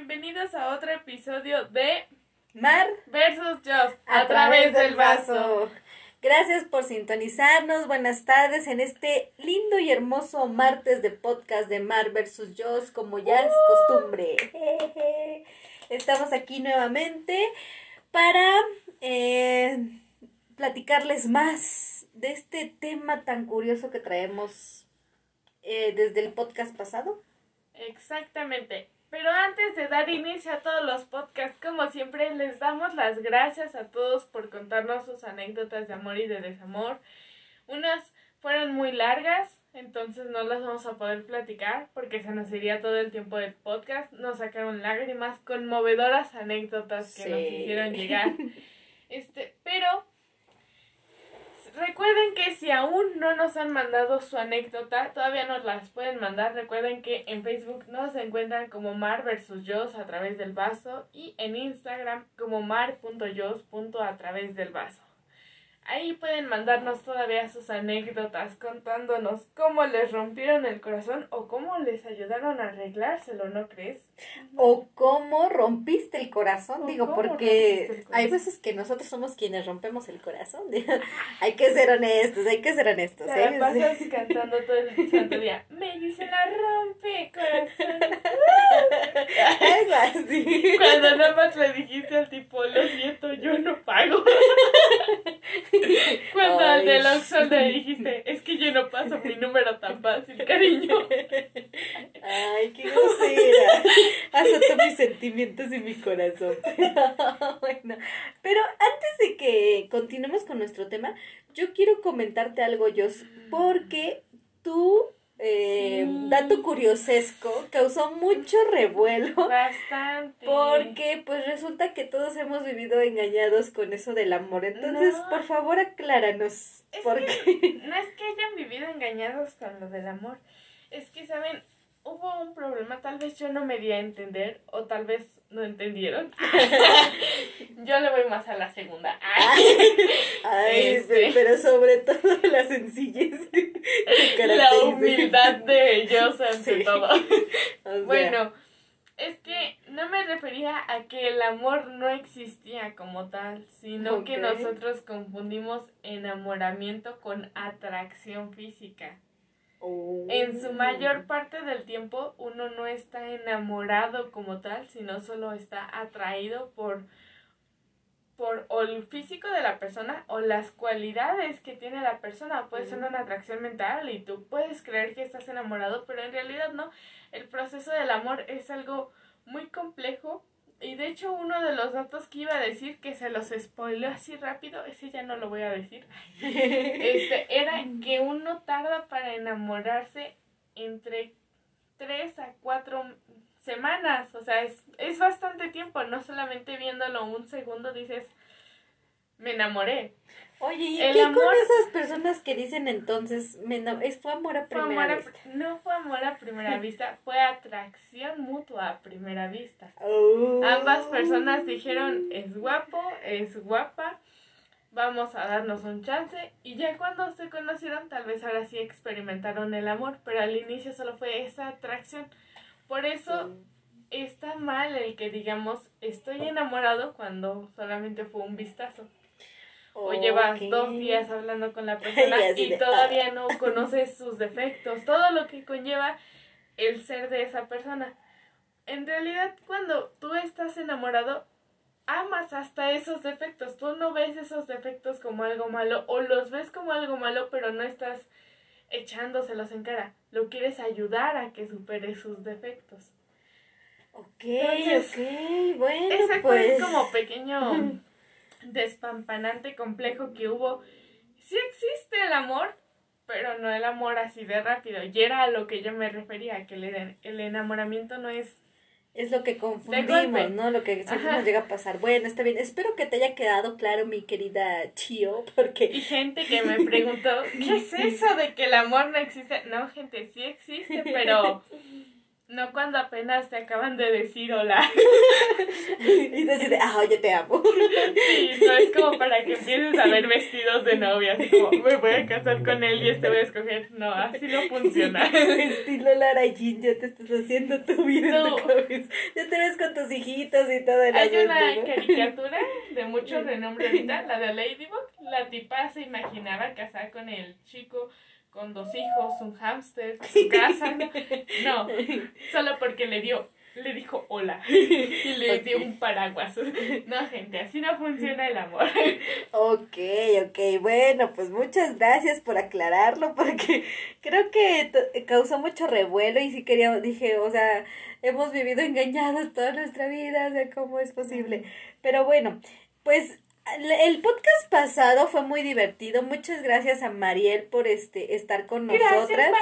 bienvenidos a otro episodio de Mar versus Joss a, través del vaso. Gracias por sintonizarnos. Buenas tardes en este lindo y hermoso martes de podcast de Mar versus Joss, como ya es costumbre. Estamos aquí nuevamente para eh, platicarles más de este tema tan curioso que traemos eh, desde el podcast pasado. Exactamente. Pero antes de dar inicio a todos los podcasts, como siempre, les damos las gracias a todos por contarnos sus anécdotas de amor y de desamor. Unas fueron muy largas, entonces no las vamos a poder platicar porque se nos iría todo el tiempo del podcast. Nos sacaron lágrimas, conmovedoras anécdotas que nos hicieron llegar. Este, pero Recuerden que si aún no nos han mandado su anécdota, todavía nos las pueden mandar. Recuerden que en Facebook nos encuentran como Mar versus Yos a través del vaso y en Instagram como mar.yos. a través del vaso. Ahí pueden mandarnos todavía sus anécdotas contándonos cómo les rompieron el corazón o cómo les ayudaron a arreglárselo, ¿no crees? O cómo rompiste el corazón, digo, porque hay veces que nosotros somos quienes rompemos el corazón. hay que ser honestos, hay que ser honestos. Te ¿eh? pasas cantando todo el santo día. Me dice la rompe corazón. Algo así. Cuando nada más le dijiste al tipo, lo siento, yo no pago. Cuando al del Oxxo le dijiste, es que yo no paso mi número tan fácil, cariño. Ay, qué grosera. Azotó mis sentimientos y mi corazón. bueno, pero antes de que continuemos con nuestro tema, yo quiero comentarte algo, Jos, porque tú eh, dato curiosesco, causó mucho revuelo. Bastante. Porque pues resulta que todos hemos vivido engañados con eso del amor. Entonces, por favor, acláranos. por qué. no es que hayan vivido engañados con lo del amor. Es que, ¿saben? Hubo un problema, tal vez yo no me di a entender o tal vez no entendieron. yo le voy más a la segunda. Ay, este. pero sobre todo la sencillez. La humildad de ellos ante todo. Bueno, es que no me refería a que el amor no existía como tal, sino que nosotros confundimos enamoramiento con atracción física. En su oh. mayor parte del tiempo uno no está enamorado como tal, sino solo está atraído por por o el físico de la persona o las cualidades que tiene la persona. Puede ser una atracción mental y tú puedes creer que estás enamorado, pero en realidad no. El proceso del amor es algo muy complejo y de hecho uno de los datos que iba a decir que se los spoileó así rápido, ese ya no lo voy a decir, este, era que uno tarda para enamorarse entre tres a cuatro semanas, o sea, es, es bastante tiempo, no solamente viéndolo un segundo dices, me enamoré. Oye, ¿y qué con esas personas que dicen entonces, me fue amor a primera vista? no fue amor a primera vista, fue atracción mutua a primera vista. Oh. Ambas personas dijeron, es guapo, es guapa, vamos a darnos un chance. Y ya cuando se conocieron, tal vez ahora sí experimentaron el amor, pero al inicio solo fue esa atracción. Por eso está mal el que digamos estoy enamorado cuando solamente fue un vistazo. O llevas dos días hablando con la persona y todavía ah". no conoces sus defectos, todo lo que conlleva el ser de esa persona. En realidad, cuando tú estás enamorado, amas hasta esos defectos. Tú no ves esos defectos como algo malo o los ves como algo malo, pero no estás echándoselos en cara. Lo quieres ayudar a que supere sus defectos. Ok, ok, bueno. Ese pues. fue como pequeño despampanante complejo que hubo. Sí existe el amor, pero no el amor así de rápido. Y era a lo que yo me refería, que el, el enamoramiento no es es lo que confundimos, ¿no? Lo que siempre nos llega a pasar. Bueno, está bien. Espero que te haya quedado claro, mi querida Chio, porque... Y gente que me preguntó, ¿qué es eso de que el amor no existe? No, gente, sí existe, pero No cuando apenas te acaban de decir hola. y decir, ah, yo te amo. Sí, no es como para que empieces a ver vestidos de novia, así como me voy a casar con él y este voy a escoger. No, así no funciona. Estilo Lara Jean, ya te estás haciendo tu vida en tu cabeza. Ya te ves con tus hijitos y todo. En Hay una caricatura de mucho renombre ahorita, la de Ladybug. La tipa se imaginaba casar con el chico con dos hijos, un hámster, su casa. No, solo porque le dio, le dijo hola y le dio un paraguas. No, gente, así no funciona el amor. Ok, ok, bueno, pues muchas gracias por aclararlo porque creo que causó mucho revuelo y sí quería, dije, o sea, hemos vivido engañados toda nuestra vida, o sea, ¿cómo es posible? Pero bueno, pues el podcast pasado fue muy divertido. Muchas gracias a Mariel por este estar con nosotras. Gracias,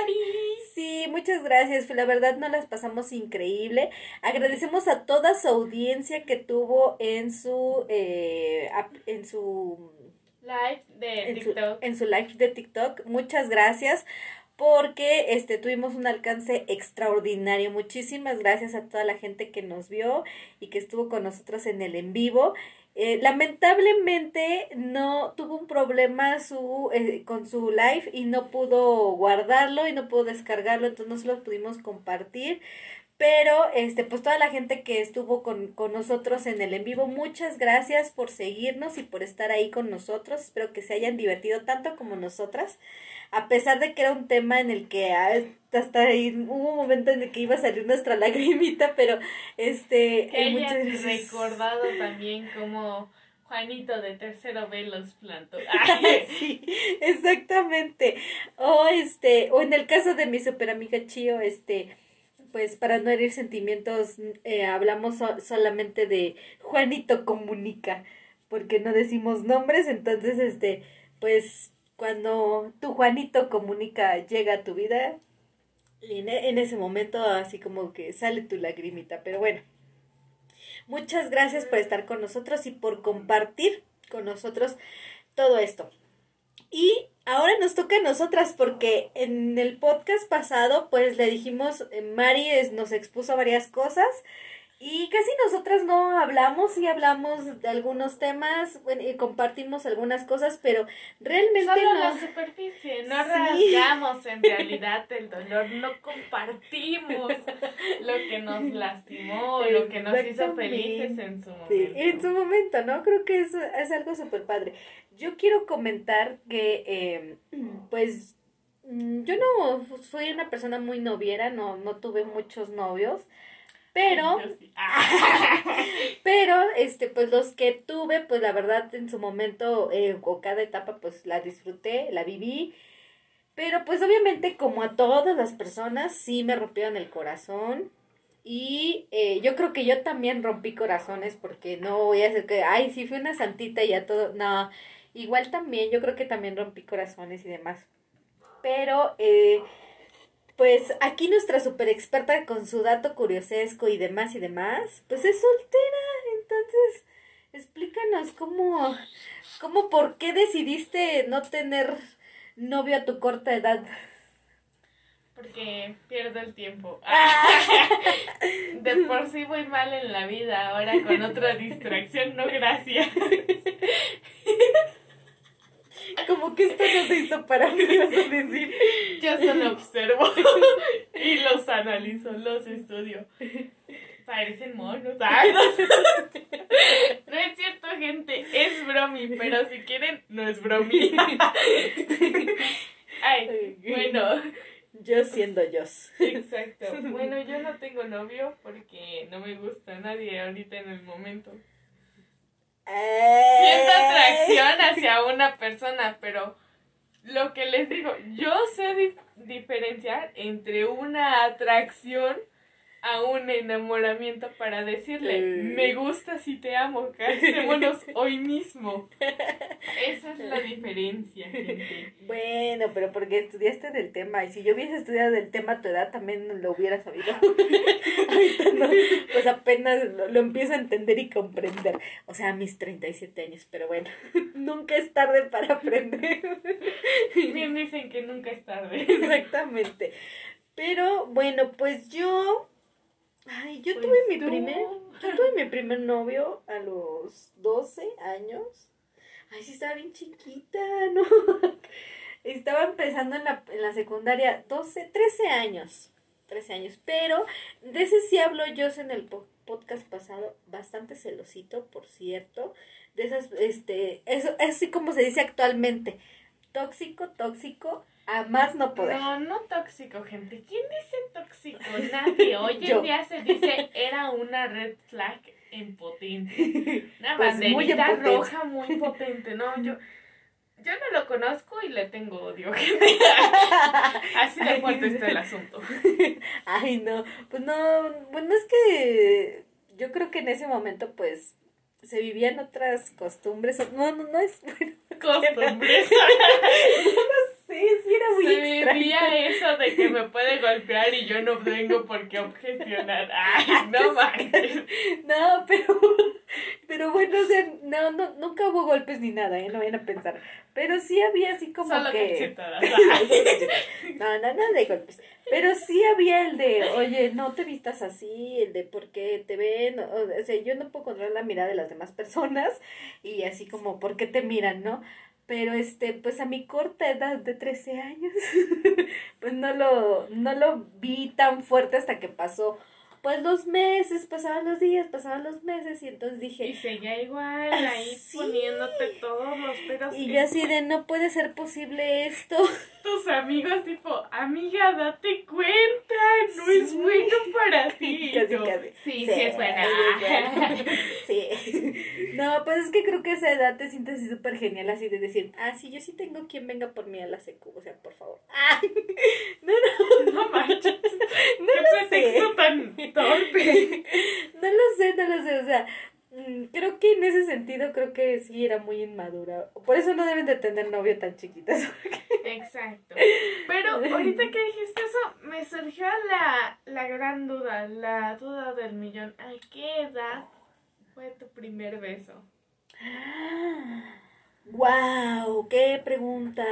Sí, muchas gracias. La verdad nos las pasamos increíble. Agradecemos a toda su audiencia que tuvo en su eh, en su live de TikTok. en su live de TikTok. Muchas gracias porque este tuvimos un alcance extraordinario. Muchísimas gracias a toda la gente que nos vio y que estuvo con nosotros en el en vivo. Eh, lamentablemente no tuvo un problema su, eh, con su live y no pudo guardarlo y no pudo descargarlo, entonces no se lo pudimos compartir. Pero, este, pues toda la gente que estuvo con, con nosotros en el en vivo, muchas gracias por seguirnos y por estar ahí con nosotros. Espero que se hayan divertido tanto como nosotras a pesar de que era un tema en el que hasta ahí hubo un momento en el que iba a salir nuestra lagrimita, pero este... Que hayas recordado también como... Juanito de tercero B los plantó. sí, exactamente. O este, o en el caso de mi super amiga Chio, este, pues para no herir sentimientos, eh, hablamos solamente de Juanito comunica, porque no decimos nombres, entonces este, pues cuando tu Juanito comunica llega a tu vida, en, en ese momento así como que sale tu lagrimita, pero bueno. Muchas gracias por estar con nosotros y por compartir con nosotros todo esto. Y ahora nos toca a nosotras porque en el podcast pasado pues le dijimos, eh, Mari nos expuso varias cosas y casi nosotras no hablamos, y hablamos de algunos temas bueno, y compartimos algunas cosas, pero realmente Solo no. la superficie, no rasgamos en realidad el dolor, no compartimos lo que nos lastimó, lo que nos hizo felices en su momento. Sí, en su momento, ¿no? Creo que es, es algo súper padre. Yo quiero comentar que, eh, pues, mm, yo no fui una persona muy noviera, no, no tuve muchos novios. Pero, pero, este, pues los que tuve, pues la verdad en su momento, eh, o cada etapa, pues la disfruté, la viví. Pero pues obviamente como a todas las personas, sí me rompieron el corazón. Y eh, yo creo que yo también rompí corazones porque no voy a decir que, ay, sí fui una santita y ya todo. No, igual también, yo creo que también rompí corazones y demás. Pero, eh, pues aquí nuestra super experta con su dato curiosesco y demás y demás, pues es soltera. Entonces, explícanos cómo, cómo, por qué decidiste no tener novio a tu corta edad. Porque pierdo el tiempo. De por sí voy mal en la vida, ahora con otra distracción, no gracias. Como que esto no se hizo para mí, vas a decir. Yo solo observo y los analizo, los estudio. Parecen monos. no, es cierto, gente. Es bromi, pero si quieren, no es bromi. Ay, bueno. Yo siendo yo. Exacto. Bueno, yo no tengo novio porque no me gusta nadie ahorita en el momento. Siento atracción hacia una persona, pero lo que les digo, yo sé diferenciar entre una atracción a un enamoramiento para decirle, me gusta si te amo, casémonos hoy mismo. Esa es la diferencia, gente. Bueno, pero porque estudiaste del tema, y si yo hubiese estudiado del tema a tu edad también lo hubiera sabido. Ahorita no, pues apenas lo, lo, empiezo a entender y comprender. O sea, a mis 37 años, pero bueno, nunca es tarde para aprender. Bien dicen que nunca es tarde. Exactamente. Pero bueno, pues yo Ay, yo pues tuve mi primer, yo tuve mi primer novio a los 12 años. Ay, sí estaba bien chiquita, ¿no? estaba empezando en la, en la secundaria, 12, 13 años. 13 años, pero de ese sí hablo yo en el podcast pasado, bastante celosito, por cierto, de esas, este, eso es así como se dice actualmente, tóxico, tóxico, a más no poder. No, no tóxico, gente. ¿Quién dice tóxico? Nadie. Hoy en día se dice era una red flag impotente. Una pues banderita roja muy potente. No, yo, yo no lo conozco y le tengo odio. Así de fuerte está el asunto. Ay, no. Pues no, bueno, es que yo creo que en ese momento, pues, se vivían otras costumbres. No, no, no es bueno. Costumbres. Sí, sí era muy Se vivía eso de que me puede golpear y yo no tengo por qué objecionar. Ay, no manches. No, pero, pero bueno, o sea, no, no, nunca hubo golpes ni nada, ¿eh? No vayan a pensar. Pero sí había así como Solo que... no, no, no de golpes. Pero sí había el de, oye, no te vistas así, el de por qué te ven, o sea, yo no puedo controlar la mirada de las demás personas y así como, ¿por qué te miran, no? Pero este, pues a mi corta edad de 13 años, pues no lo, no lo vi tan fuerte hasta que pasó pues los meses, pasaban los días, pasaban los meses y entonces dije... Y seguía igual ahí poniéndote todos los pedos. Y yo así de, no puede ser posible esto. Tus amigos tipo, amiga, date cuenta, no es bueno para ti. Casi, casi. Sí, sí, sí, es buena. sí. No, pues es que creo que esa edad te sientes así súper genial, así de decir, ah, sí, yo sí tengo quien venga por mí a la secu, o sea, por favor. Ah, no, no. No manches. No lo sé. tan torpe. no lo sé, no lo sé, o sea, mm, creo que en ese sentido creo que sí era muy inmadura. Por eso no deben de tener novio tan chiquitas. Exacto. Pero ahorita que dijiste eso, me surgió la, la gran duda, la duda del millón. ¿A qué edad fue tu primer beso? ¡Wow! ¡Qué pregunta!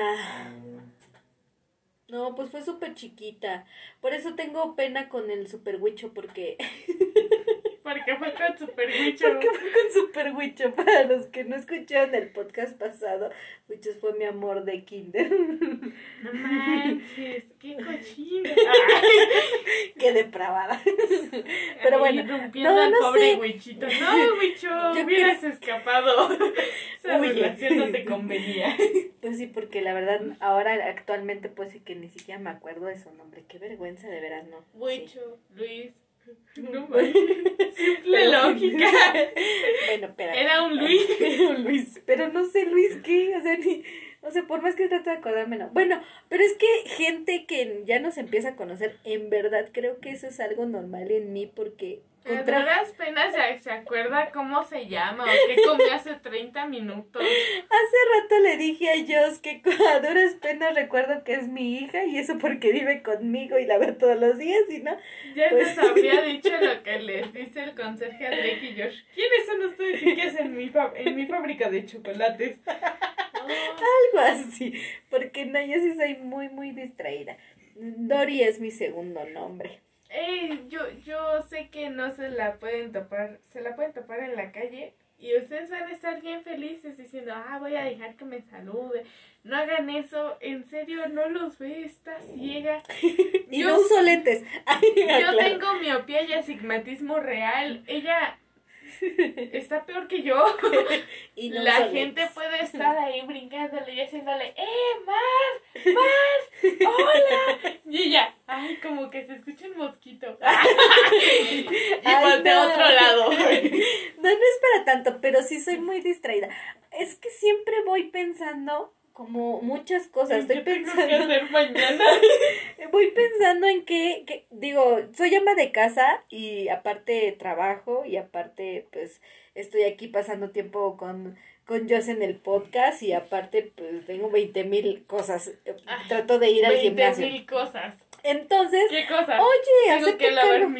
No, pues fue súper chiquita. Por eso tengo pena con el super huicho, porque... porque fue con super huicho. Porque fue con super huicho. Para los que no escucharon el podcast pasado, huicho fue mi amor de kinder. No manches, qué cochina. qué depravada. Pero bueno, no, no pobre sé. Huichito. No, huicho, hubieras escapado. Esa relación no te convenía. Pues sí, porque la verdad, ahora actualmente pues sí que ni siquiera me acuerdo de su nombre. Qué vergüenza, de veras, ¿no? Huicho, Luis. No Simple lógica. bueno, espera. Era un Luis. Era un Luis. Pero no sé Luis qué, o sea, ni. O sea, por más que trate de acordarme, no. Bueno, pero es que gente que ya nos empieza a conocer, en verdad creo que eso es algo normal en mí porque a duras penas se, acuerda cómo se llama o qué comió hace 30 minutos. Hace rato le dije a Joss que a duras penas recuerdo que es mi hija y eso porque vive conmigo y la ve todos los días y no. Ya pues... nos habría dicho lo que les dice el conserje a Drake y Josh. ¿Quiénes son ustedes y qué hacen en mi, en mi fábrica de chocolates? Algo así, porque no, yo sí soy muy, muy distraída. Dori es mi segundo nombre. Ey, yo, yo sé que no se la pueden topar, se la pueden topar en la calle y ustedes van a estar bien felices diciendo, ah, voy a dejar que me salude. No hagan eso, en serio, no los ve, está ciega. y yo, no soletes. yo tengo miopía y astigmatismo real. Ella está peor que yo. y la gente puede estar ahí brincándole y haciéndole, ¡eh, Mar! ¡Mar! ¡Hola! Y ella, ay, como que se escucha un mosquito. y de otro lado. no, no es para tanto, pero sí soy muy distraída. Es que siempre voy pensando como muchas cosas. Estoy pensando. Tengo que hacer mañana? voy pensando en que, digo, soy ama de casa y aparte trabajo y aparte, pues, estoy aquí pasando tiempo con, con Joss en el podcast y aparte, pues, tengo veinte mil cosas. Ah, Trato de ir al gimnasio. Mil cosas. Entonces, ¿qué cosas? Oye, hacerte, cargo,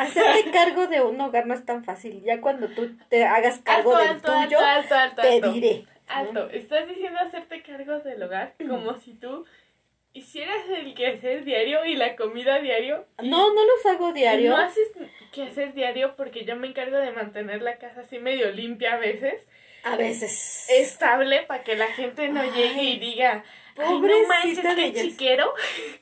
hacerte cargo de un hogar no es tan fácil. Ya cuando tú te hagas cargo del tuyo, te diré. Alto, estás diciendo hacerte cargo del hogar como si tú hicieras el quehacer diario y la comida diario. No, no los hago diario. No haces quehacer diario porque yo me encargo de mantener la casa así medio limpia a veces. A veces. Estable para que la gente no llegue y diga, Pobrecita de chiquero.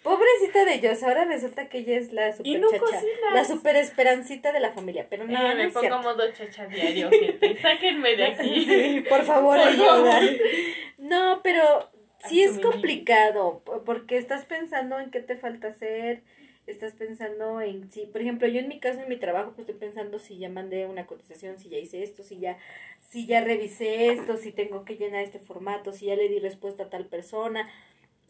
Pobrecita de ellos. Ahora resulta que ella es la super chacha. La super esperancita de la familia. Pero no, eh, me pongo modo chacha diario, gente. Sáquenme de aquí. por favor, ayuda. No, pero sí es complicado. Porque estás pensando en qué te falta hacer estás pensando en si, por ejemplo, yo en mi caso, en mi trabajo, pues estoy pensando si ya mandé una cotización, si ya hice esto, si ya, si ya revisé esto, si tengo que llenar este formato, si ya le di respuesta a tal persona.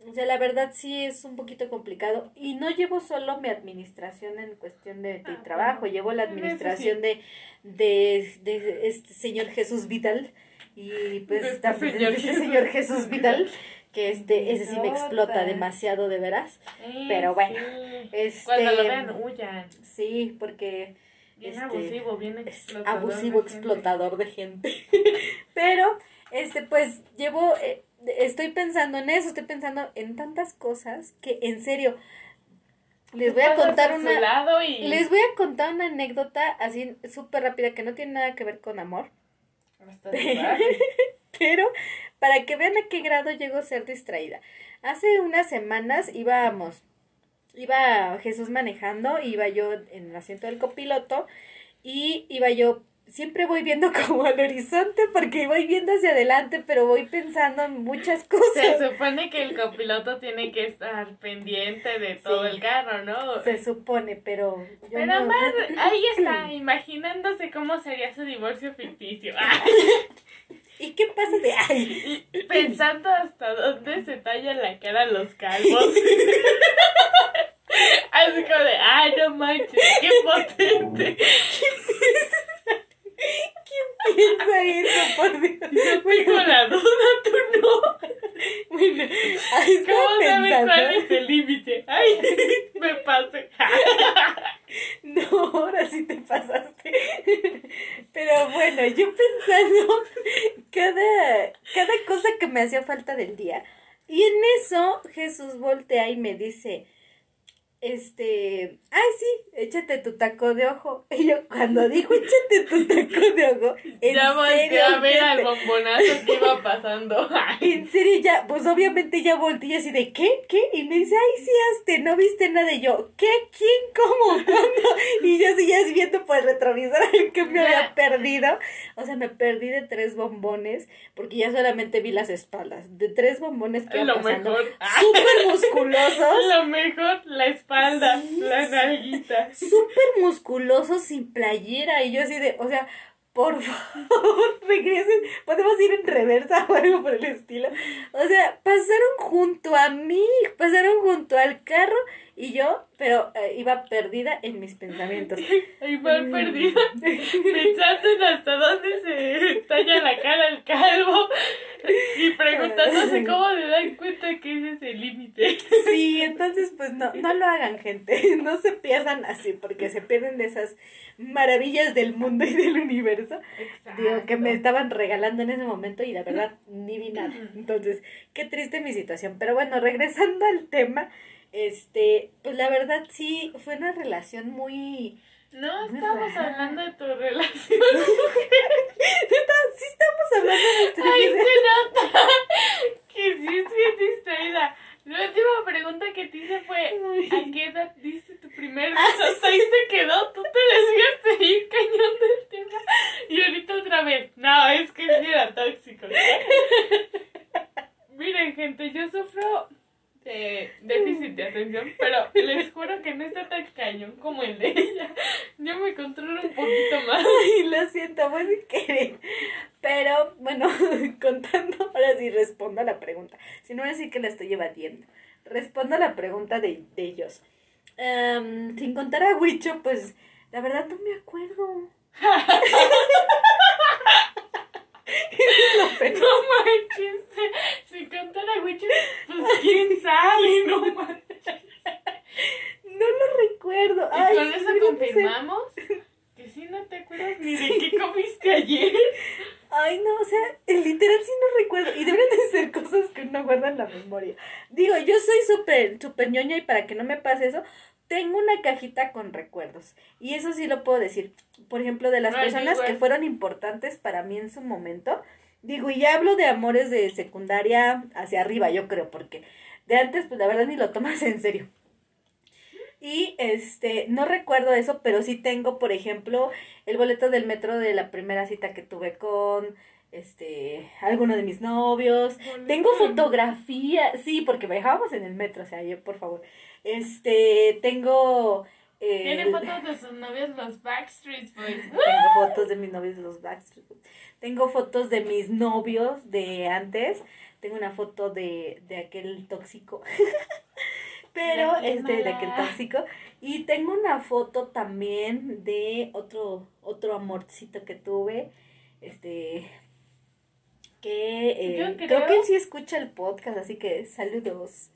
O sea, la verdad sí es un poquito complicado. Y no llevo solo mi administración en cuestión de, ah, trabajo, llevo la administración de, de, de, este señor Jesús Vital. Y pues también señor, este señor Jesús Vital que este, ese sí me explota demasiado de veras. pero bueno, este, cuando lo vean, huyan. Sí, porque bien este, abusivo, bien explotador. Abusivo, de explotador de gente. pero, este, pues, llevo, eh, estoy pensando en eso, estoy pensando en tantas cosas que en serio les voy a contar una les voy a contar una anécdota así súper rápida que no tiene nada que ver con amor. Pero para que vean a qué grado llego a ser distraída. Hace unas semanas íbamos, iba Jesús manejando, iba yo en el asiento del copiloto y iba yo siempre voy viendo como al horizonte porque voy viendo hacia adelante, pero voy pensando en muchas cosas. Se supone que el copiloto tiene que estar pendiente de todo el carro, ¿no? Se supone, pero Pero ahí está, imaginándose cómo sería su divorcio ficticio. ¿Y qué pasa de ahí? Pensando hasta dónde se tallan la cara los calvos. Así como de, ay, no manches, qué potente. ¿Quién piensa eso, por Dios? Yo tengo la duda, tú no. Bueno, ¿cómo sabes cuál es el límite? Ay, me pasé. No, ahora sí te pasaste. Pero bueno, yo pensando cada, cada cosa que me hacía falta del día. Y en eso Jesús voltea y me dice, este, ay sí, échate tu taco de ojo. Y yo cuando dijo échate tu taco de ojo, en ya volteé a ver al bombonazo que iba pasando. en serio ya, pues obviamente ya volteé así de ¿qué? ¿Qué? Y me dice, ay sí, hazte, no viste nada. Y yo, ¿qué? ¿Quién? ¿Cómo? ¿Cuándo? Y yo seguía viendo por el retrovisor que me había perdido. O sea, me perdí de tres bombones porque ya solamente vi las espaldas. De tres bombones que Lo mejor. Súper musculosos. Lo mejor, la espalda espalda, la nalguita. Súper musculoso sin playera. Y yo así de, o sea, por favor, regresen. Podemos ir en reversa o algo por el estilo. O sea, pasaron junto a mí, pasaron junto al carro y yo, pero eh, iba perdida en mis pensamientos. Iba perdida, pensando en hasta dónde se talla la cara el calvo y preguntándose cómo le dan cuenta que ese es el límite. Sí, entonces pues no, no lo hagan gente, no se pierdan así, porque se pierden de esas maravillas del mundo y del universo. Digo, que me estaban regalando en ese momento y la verdad ni vi nada. Entonces, qué triste mi situación. Pero bueno, regresando al tema este, pues la verdad sí, fue una relación muy... No, estamos hablando de tu relación. sí, estamos hablando de nuestra Ay, se nota que sí es distraída. La última pregunta que te hice fue, ¿a qué edad diste tu primer beso? Hasta ahí se quedó, tú te desviaste ir cañón del tema. Y ahorita otra vez, no, es que sí era tóxico. Miren, gente, yo sufro de déficit de atención, pero les juro que no está tan cañón como el de ella. Yo me controlo un poquito más. Ay, lo siento, voy a querer. Pero, bueno, contando, ahora sí respondo a la pregunta. Si no, voy a decir que la estoy evadiendo. Respondo a la pregunta de, de ellos. sin contar a Huicho, pues, la verdad no me acuerdo. no manches. Si contar a Witcher, pues quién sabe, no manches. No lo recuerdo. ¿Y con eso confirmamos? Que si no te acuerdas ni de qué comiste ayer. Ay, no, o sea, literal sí no recuerdo. Y deben de ser cosas que uno guarda en la memoria. Digo, yo soy súper, súper ñoña y para que no me pase eso, tengo una cajita con recuerdos. Y eso sí lo puedo decir. Por ejemplo, de las personas que fueron importantes para mí en su momento. Digo, y ya hablo de amores de secundaria hacia arriba, yo creo, porque de antes, pues la verdad ni lo tomas en serio. Y este, no recuerdo eso, pero sí tengo, por ejemplo, el boleto del metro de la primera cita que tuve con este, alguno de mis novios. Tengo fotografía, sí, porque viajábamos en el metro, o sea, yo, por favor. Este, tengo... Eh, Tiene fotos de sus novios los Backstreet Boys. Tengo fotos de mis novios los Backstreet Boys. Tengo fotos de mis novios de antes. Tengo una foto de, de aquel tóxico. Pero, este, de aquel tóxico. Y tengo una foto también de otro, otro amorcito que tuve. Este, que eh, creo... que él sí escucha el podcast, así que saludos.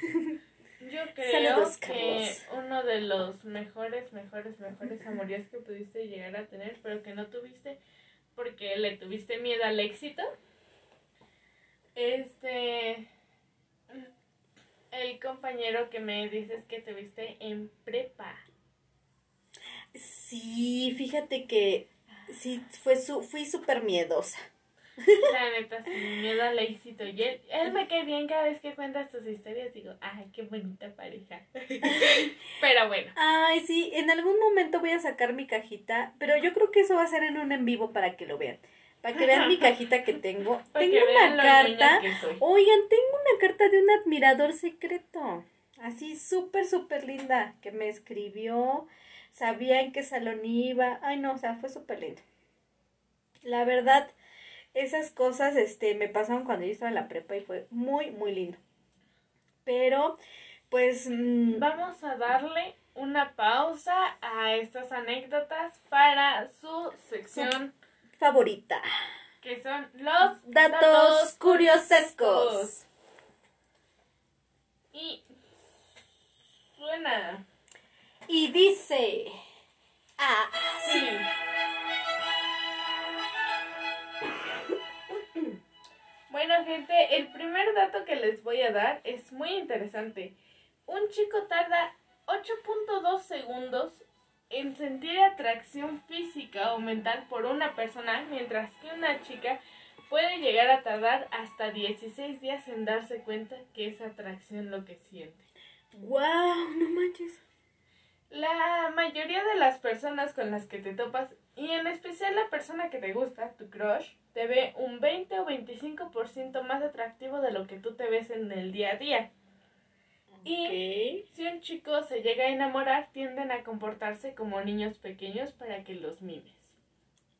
Yo creo que uno de los mejores, mejores, mejores amoríos que pudiste llegar a tener, pero que no tuviste porque le tuviste miedo al éxito. Este. El compañero que me dices que tuviste en prepa. Sí, fíjate que sí, fue su, fui súper miedosa. La neta, sin miedo al éxito. Y él, me cae bien cada vez que cuentas tus historias. Digo, ay, qué bonita pareja. pero bueno. Ay, sí, en algún momento voy a sacar mi cajita. Pero yo creo que eso va a ser en un en vivo para que lo vean. Para que vean mi cajita que tengo. tengo una carta. Oigan, tengo una carta de un admirador secreto. Así, súper, súper linda. Que me escribió. Sabía en qué salón iba. Ay, no, o sea, fue súper lindo. La verdad, esas cosas este, me pasaron cuando yo estaba en la prepa y fue muy, muy lindo. Pero, pues... Mm, Vamos a darle una pausa a estas anécdotas para su sección favorita. Que son los datos, curiosescos. Y suena. Y dice... Ah, Bueno, gente, el primer dato que les voy a dar es muy interesante. Un chico tarda 8.2 segundos en sentir atracción física o mental por una persona, mientras que una chica puede llegar a tardar hasta 16 días en darse cuenta que es atracción lo que siente. ¡Wow! No manches. La mayoría de las personas con las que te topas, y en especial la persona que te gusta, tu crush, te ve un 20 o 25% más atractivo de lo que tú te ves en el día a día. Y si un chico se llega a enamorar, tienden a comportarse como niños pequeños para que los mimes.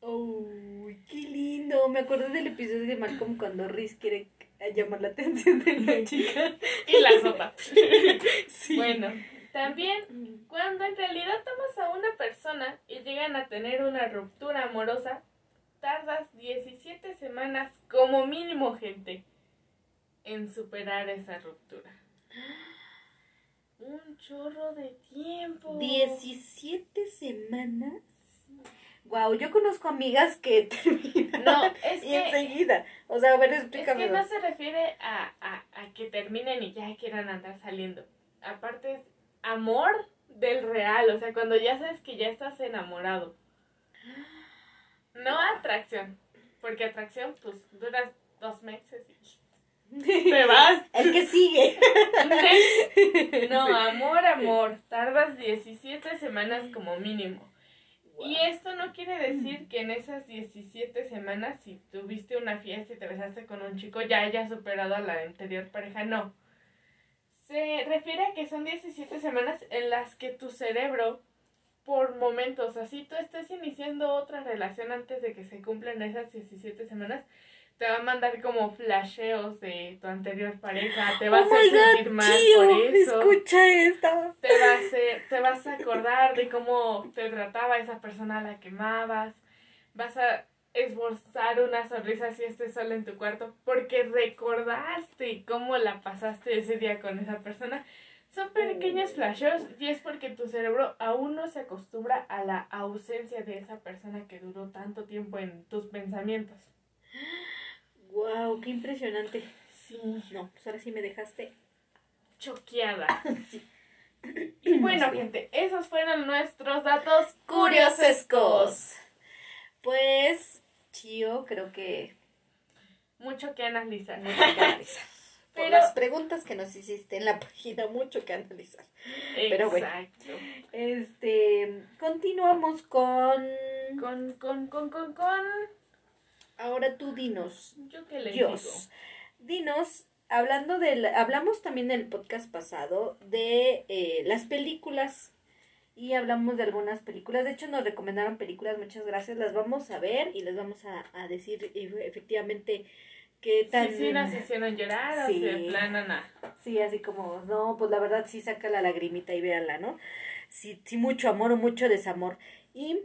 ¡Uy, qué lindo! Me acuerdo del episodio de Malcolm cuando Riz quiere llamar la atención de la chica. y la sopa. Bueno, también cuando en realidad tomas a una persona y llegan a tener una ruptura amorosa, tardas 17 semanas como mínimo, gente, en superar esa ruptura. Un chorro de tiempo. 17 semanas. Wow, yo conozco amigas que terminan no, es que, enseguida. O sea, a ver, explícame. Es que no se refiere a, a, a que terminen y ya quieran andar saliendo. Aparte es amor del real, o sea, cuando ya sabes que ya estás enamorado. No atracción, porque atracción, pues duras dos meses y te vas. El que sigue. no, amor, amor. Tardas 17 semanas como mínimo. Y esto no quiere decir que en esas 17 semanas, si tuviste una fiesta y te besaste con un chico, ya hayas superado a la anterior pareja. No. Se refiere a que son 17 semanas en las que tu cerebro por momentos. Así tú estés iniciando otra relación antes de que se cumplan esas 17 semanas, te va a mandar como flasheos de tu anterior pareja, te vas oh a sentir mal por eso. Escucha. Te vas, a, te vas a acordar de cómo te trataba esa persona a la que amabas. Vas a esbozar una sonrisa si estés solo en tu cuarto porque recordaste cómo la pasaste ese día con esa persona son pequeños flashes y es porque tu cerebro aún no se acostumbra a la ausencia de esa persona que duró tanto tiempo en tus pensamientos. Wow, qué impresionante. sí. No, pues ahora sí me dejaste choqueada. Y bueno, gente, esos fueron nuestros datos curiosescos. Pues, Chio, creo que. Mucho que analizar. Mucho que analizar. Por las preguntas que nos hiciste en la página, mucho que analizar. Pero bueno. Este. Continuamos con. Con, con, con, con, con. Ahora tú dinos. Yo qué le digo. Dinos hablando del, hablamos también en el podcast pasado de eh, las películas y hablamos de algunas películas. De hecho, nos recomendaron películas, muchas gracias. Las vamos a ver y les vamos a, decir efectivamente qué tan... Sí, sí, nos hicieron llorar sí, o de plano nada. Sí, así como, no, pues la verdad sí saca la lagrimita y véanla, ¿no? Sí, sí, mucho amor o mucho desamor. Y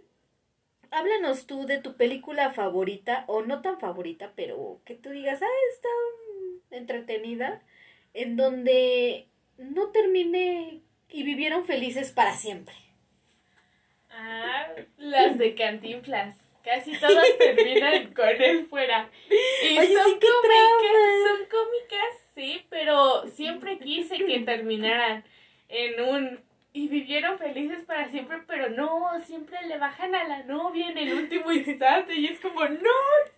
háblanos tú de tu película favorita o no tan favorita, pero que tú digas, ah, está entretenida, en donde no terminé y vivieron felices para siempre. Ah, las de Cantinflas. Casi todas terminan con él fuera. Y son, cómicas, son cómicas, sí, pero siempre quise que terminaran en un y vivieron felices para siempre, pero no, siempre le bajan a la novia en el último instante y es como, no,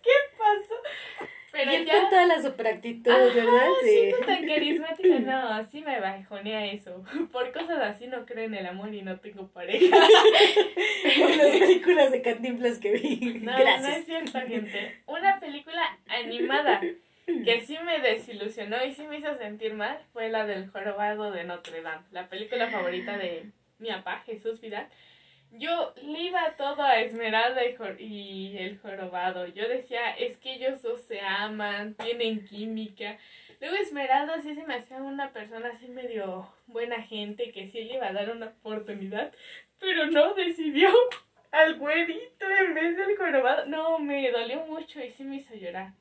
¿qué pasó? Pero y ya... con toda la superactitud, ¿verdad? Sí, tan carismática, no, sí me bajonea eso. Por cosas así no creo en el amor y no tengo pareja. Por las películas de Cantinflas que vi. No, Gracias. no es cierto, gente. Una película animada que sí me desilusionó y sí me hizo sentir mal fue la del jorobado de Notre Dame, la película favorita de mi papá, Jesús Vidal. Yo le iba todo a Esmeralda y, el jorobado. Yo decía, es que ellos dos se aman, tienen química. Luego Esmeralda sí se me hacía una persona así medio buena gente que sí le iba a dar una oportunidad, pero no decidió al güerito en vez del jorobado. No, me dolió mucho y sí me hizo llorar.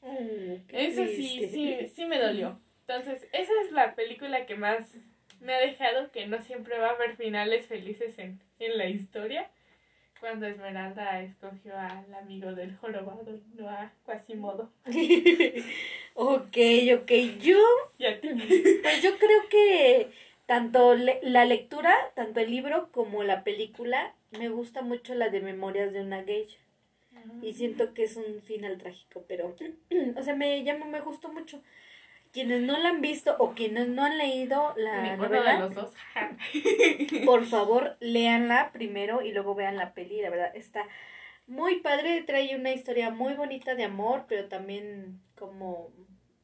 Mm, Eso sí, sí, sí me dolió. Entonces, esa es la película que más me ha dejado que no siempre va a haber finales felices en, en la historia. Cuando Esmeralda escogió al amigo del jorobado, no a Quasimodo. ok, ok. Yo. Pues yo creo que tanto la lectura, tanto el libro como la película, me gusta mucho la de Memorias de una geisha. Y siento que es un final trágico, pero. o sea, me llama, me gustó mucho quienes no la han visto o quienes no han leído la novela, los dos. por favor, léanla primero y luego vean la peli, la verdad está muy padre, trae una historia muy bonita de amor, pero también como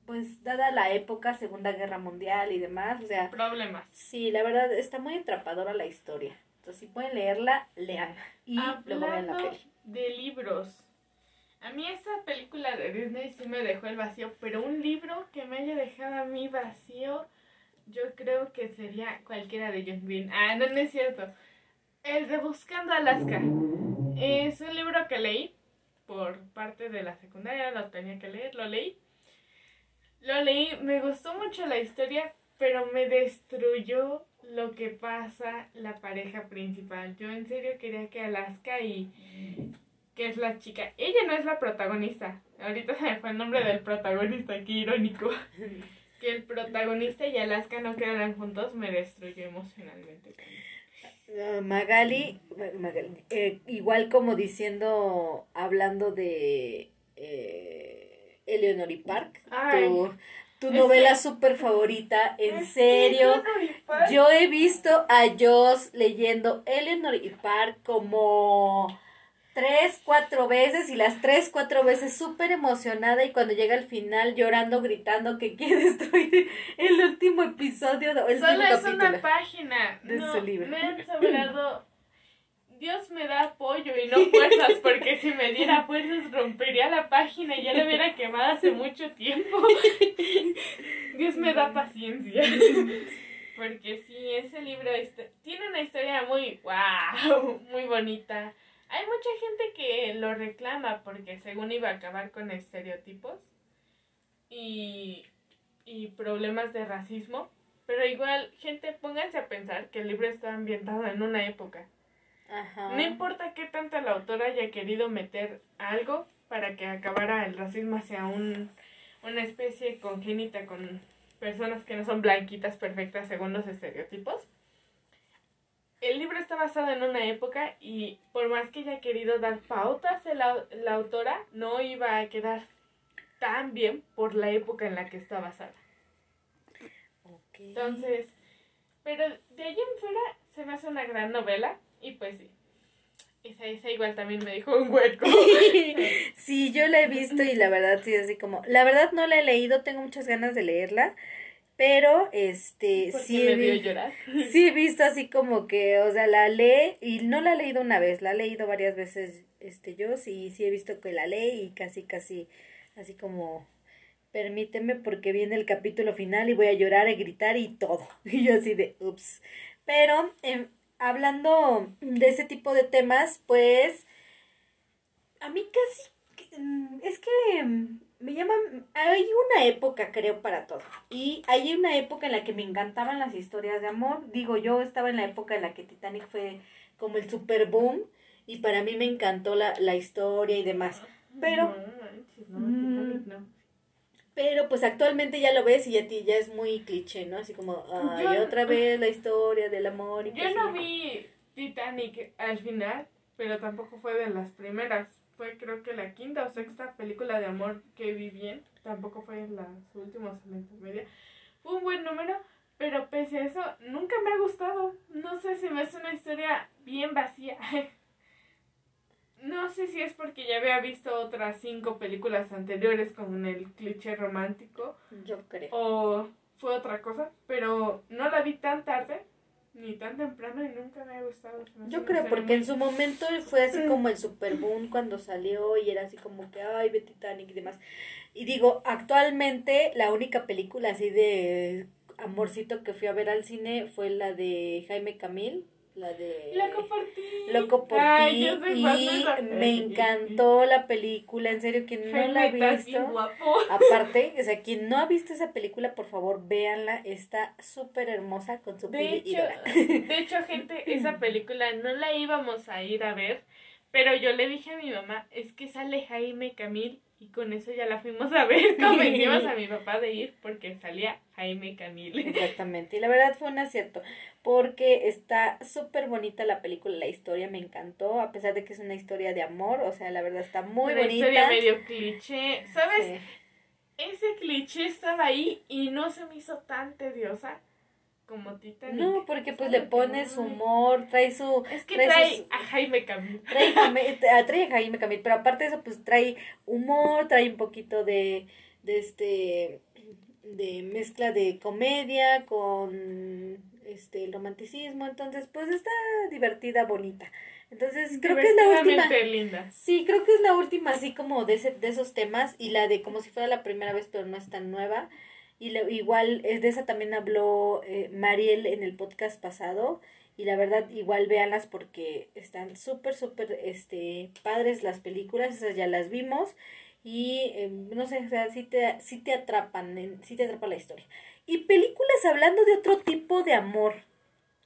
pues dada la época, Segunda Guerra Mundial y demás, o sea, problemas. Sí, la verdad está muy atrapadora la historia. Entonces, si pueden leerla, leanla y luego vean la peli. De libros. A mí esa película de Disney sí me dejó el vacío, pero un libro que me haya dejado a mí vacío, yo creo que sería cualquiera de John Green. Ah, no, no es cierto. El de Buscando Alaska. Es un libro que leí por parte de la secundaria, lo tenía que leer, lo leí. Lo leí, me gustó mucho la historia, pero me destruyó lo que pasa la pareja principal. Yo en serio quería que Alaska y que es la chica. Ella no es la protagonista. Ahorita se me fue el nombre del protagonista, qué irónico. que el protagonista y Alaska no quedaran juntos me destruyó emocionalmente. Uh, Magali, eh, igual como diciendo, hablando de eh, Eleanor y Park, tu, tu novela súper favorita, en serio. Yo he visto a Joss leyendo Eleanor y Park como tres, cuatro veces y las tres, cuatro veces súper emocionada y cuando llega al final llorando, gritando que quiere destruir el último episodio. El Solo es una página de su libro. Me han sobrado... Dios me da apoyo y no fuerzas, porque si me diera fuerzas rompería la página y ya la hubiera quemado hace mucho tiempo. Dios me da paciencia. Porque sí, ese libro este, tiene una historia muy wow, muy bonita hay mucha gente que lo reclama porque según iba a acabar con estereotipos y, y problemas de racismo. Pero igual, gente, pónganse a pensar que el libro está ambientado en una época. Ajá. No importa qué tanto el autor haya querido meter algo para que acabara el racismo hacia un, una especie congénita con personas que no son blanquitas perfectas según los estereotipos. El libro está basado en una época y por más que haya querido dar pautas la, la autora, no iba a quedar tan bien por la época en la que está basada. Entonces, pero de ahí en fuera se me hace una gran novela y pues sí. Esa, esa igual también me dijo un hueco. sí, yo la he visto y la verdad sí, así como, la verdad no la he leído, tengo muchas ganas de leerla, pero este sí he, llorar? sí he visto así como que, o sea, la lee y no la he leído una vez, la he leído varias veces este yo, sí, sí he visto que la lee y casi casi así como permíteme porque viene el capítulo final y voy a llorar y gritar y todo. Y yo así de, ups. Pero em, hablando de ese tipo de temas, pues a mí casi, mm, es que mm, me llaman, hay una época creo para todo. Y hay una época en la que me encantaban las historias de amor. Digo, yo estaba en la época en la que Titanic fue como el super boom y para mí me encantó la, la historia y demás. Pero... Mm, pero pues actualmente ya lo ves y a ti ya es muy cliché, ¿no? Así como, ay, otra vez la historia del amor. Y yo pues no vi Titanic al final, pero tampoco fue de las primeras. Fue creo que la quinta o sexta película de amor que vi bien. Tampoco fue en las últimas en media. Fue un buen número, pero pese a eso, nunca me ha gustado. No sé si me es una historia bien vacía. No sé si es porque ya había visto otras cinco películas anteriores con el cliché romántico. Yo creo. O fue otra cosa, pero no la vi tan tarde ni tan temprano y nunca me ha gustado. Yo creo porque en su momento fue así como el super boom cuando salió y era así como que, ay, ve Titanic y demás. Y digo, actualmente la única película así de amorcito que fui a ver al cine fue la de Jaime Camil la de Loco por ti. Loco por ti. Y me encantó la película, en serio, quien no la ha visto. Aparte, o sea, quien no ha visto esa película, por favor, véanla, está súper hermosa con su de hecho, De hecho, gente, esa película no la íbamos a ir a ver, pero yo le dije a mi mamá, es que sale Jaime Camil y con eso ya la fuimos a ver, convencimos a mi papá de ir porque salía Jaime Camil. Exactamente, y la verdad fue un acierto, porque está súper bonita la película, la historia me encantó, a pesar de que es una historia de amor, o sea, la verdad está muy bonita. Una historia medio cliché, ¿sabes? Ese cliché estaba ahí y no se me hizo tan tediosa como Titanic. No, porque pues le pones humor, trae su... Es que trae, a Jaime Camil. Trae, trae, a Jaime Camil, pero aparte de eso pues trae humor, trae un poquito de, de este, de mezcla de comedia con este el romanticismo, entonces pues está divertida, bonita. Entonces creo que es la última. Linda. Sí, creo que es la última así como de, ese, de esos temas y la de como si fuera la primera vez pero no es tan nueva. Y igual es de esa también habló eh, Mariel en el podcast pasado. Y la verdad, igual véanlas porque están súper, súper este, padres las películas. Esas ya las vimos. Y em, no sé, o sea, sí te, sí te atrapan, sí te atrapa la historia. Y películas hablando de otro tipo de amor.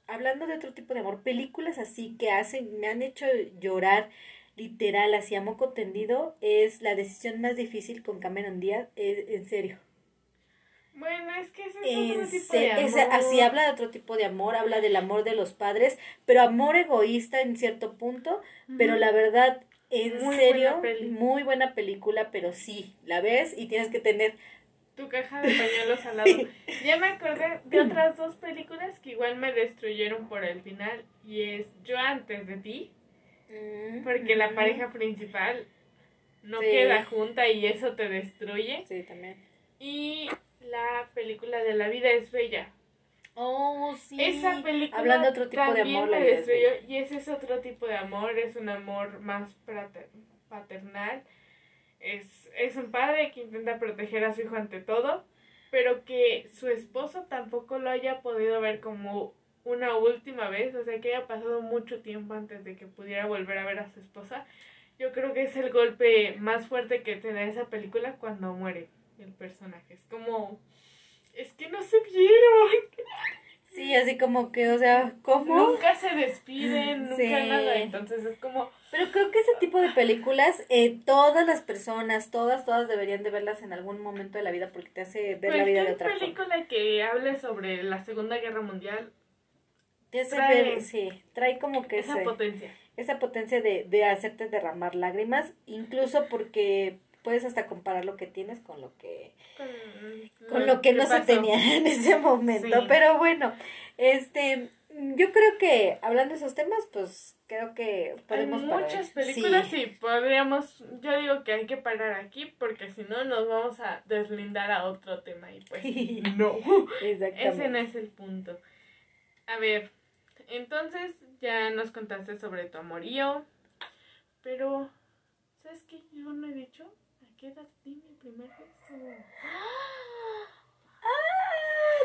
Hablando de otro tipo de amor. Películas así que hacen, me han hecho llorar literal, así a moco tendido. Es La decisión más difícil con Cameron Díaz. en serio. Bueno, es que ese es otro tipo de amor. así habla de otro tipo de amor, habla del amor de los padres, pero amor egoísta en cierto punto, pero la verdad, en serio, muy buena película, pero sí, la ves y tienes que tener tu caja de pañuelos al lado. Ya me acordé de otras dos películas que igual me destruyeron por el final y es Yo antes de ti, mm, porque la pareja principal no queda junta y eso te destruye. Sí, también. Y la película de La vida es bella. Oh, sí. Esa película Hablando de otro tipo de amor, me destruyó, y ese es otro tipo de amor, es un amor más paternal. Es, es un padre que intenta proteger a su hijo ante todo, pero que su esposo tampoco lo haya podido ver como una última vez, o sea que haya pasado mucho tiempo antes de que pudiera volver a ver a su esposa. Yo creo que es el golpe más fuerte que te da esa película cuando muere el personaje. Es como, es que no se vieron. Sí, así como que, o sea, ¿cómo? Nunca se despiden, nunca Sí. nada. Entonces es como, Pero creo que ese tipo de películas, eh, todas las personas, todas, todas deberían de verlas en algún momento de la vida porque te hace ver la vida de otra forma. película que hable sobre la Segunda Guerra Mundial, Te hace trae- ver, sí, trae como que esa ese- potencia. esa potencia de, de hacerte derramar lágrimas, incluso porque puedes hasta comparar lo que tienes con lo que Con, con lo que no se tenía en ese momento. Sí. Pero bueno, este, yo creo que hablando de esos temas, pues creo que Hay podemos parar. muchas películas Sí. y podríamos, yo digo que hay que parar aquí porque si no nos vamos a deslindar a otro tema y pues no, ese Exactamente. no es el punto. A ver, entonces ya nos contaste sobre tu amorío, pero ¿sabes qué? Yo no he dicho qué edad di mi primer beso.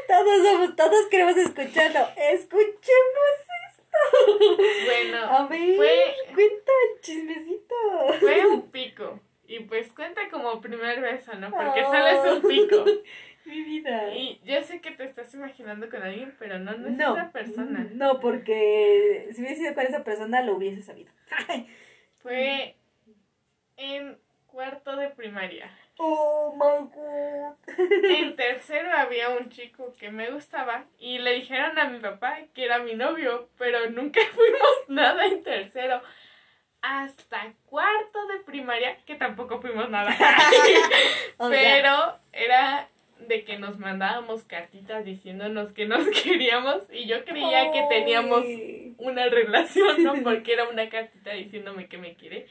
Todos somos, todos queremos escucharlo. Escuchemos esto. Bueno, A ver, fue, cuenta el chismecito. fue un pico. Y pues cuenta como primer beso, ¿no? Porque Oh. solo es un pico. Mi vida. Y yo sé que te estás imaginando con alguien, pero no, no es No, esa persona. no, porque si hubiese sido con esa persona lo hubiese sabido. Fue en cuarto de primaria. Oh my god. En tercero había un chico que me gustaba y le dijeron a mi papá que era mi novio, pero nunca fuimos nada en tercero. Hasta cuarto de primaria, que tampoco fuimos nada. Pero era de que nos mandábamos cartitas diciéndonos que nos queríamos y yo creía que teníamos una relación, ¿no? Porque era una cartita diciéndome que me quiere.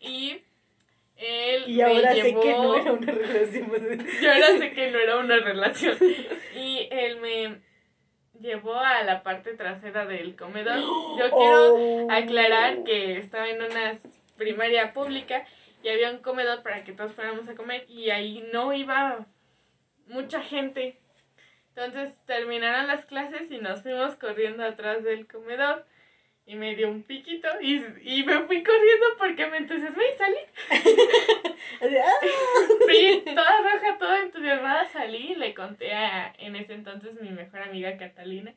Y él Y me ahora llevó... sé que no era una relación. Yo ahora sé que no era una relación. Y él me llevó a la parte trasera del comedor. Yo quiero Oh. aclarar que estaba en una primaria pública y había un comedor para que todos fuéramos a comer y ahí no iba mucha gente. Entonces terminaron las clases y nos fuimos corriendo atrás del comedor y me dio un piquito y, y me fui corriendo porque me entusiasmé y salí. Ah. Sí, toda roja, toda entusiasmada salí y le conté a en ese entonces mi mejor amiga Catalina.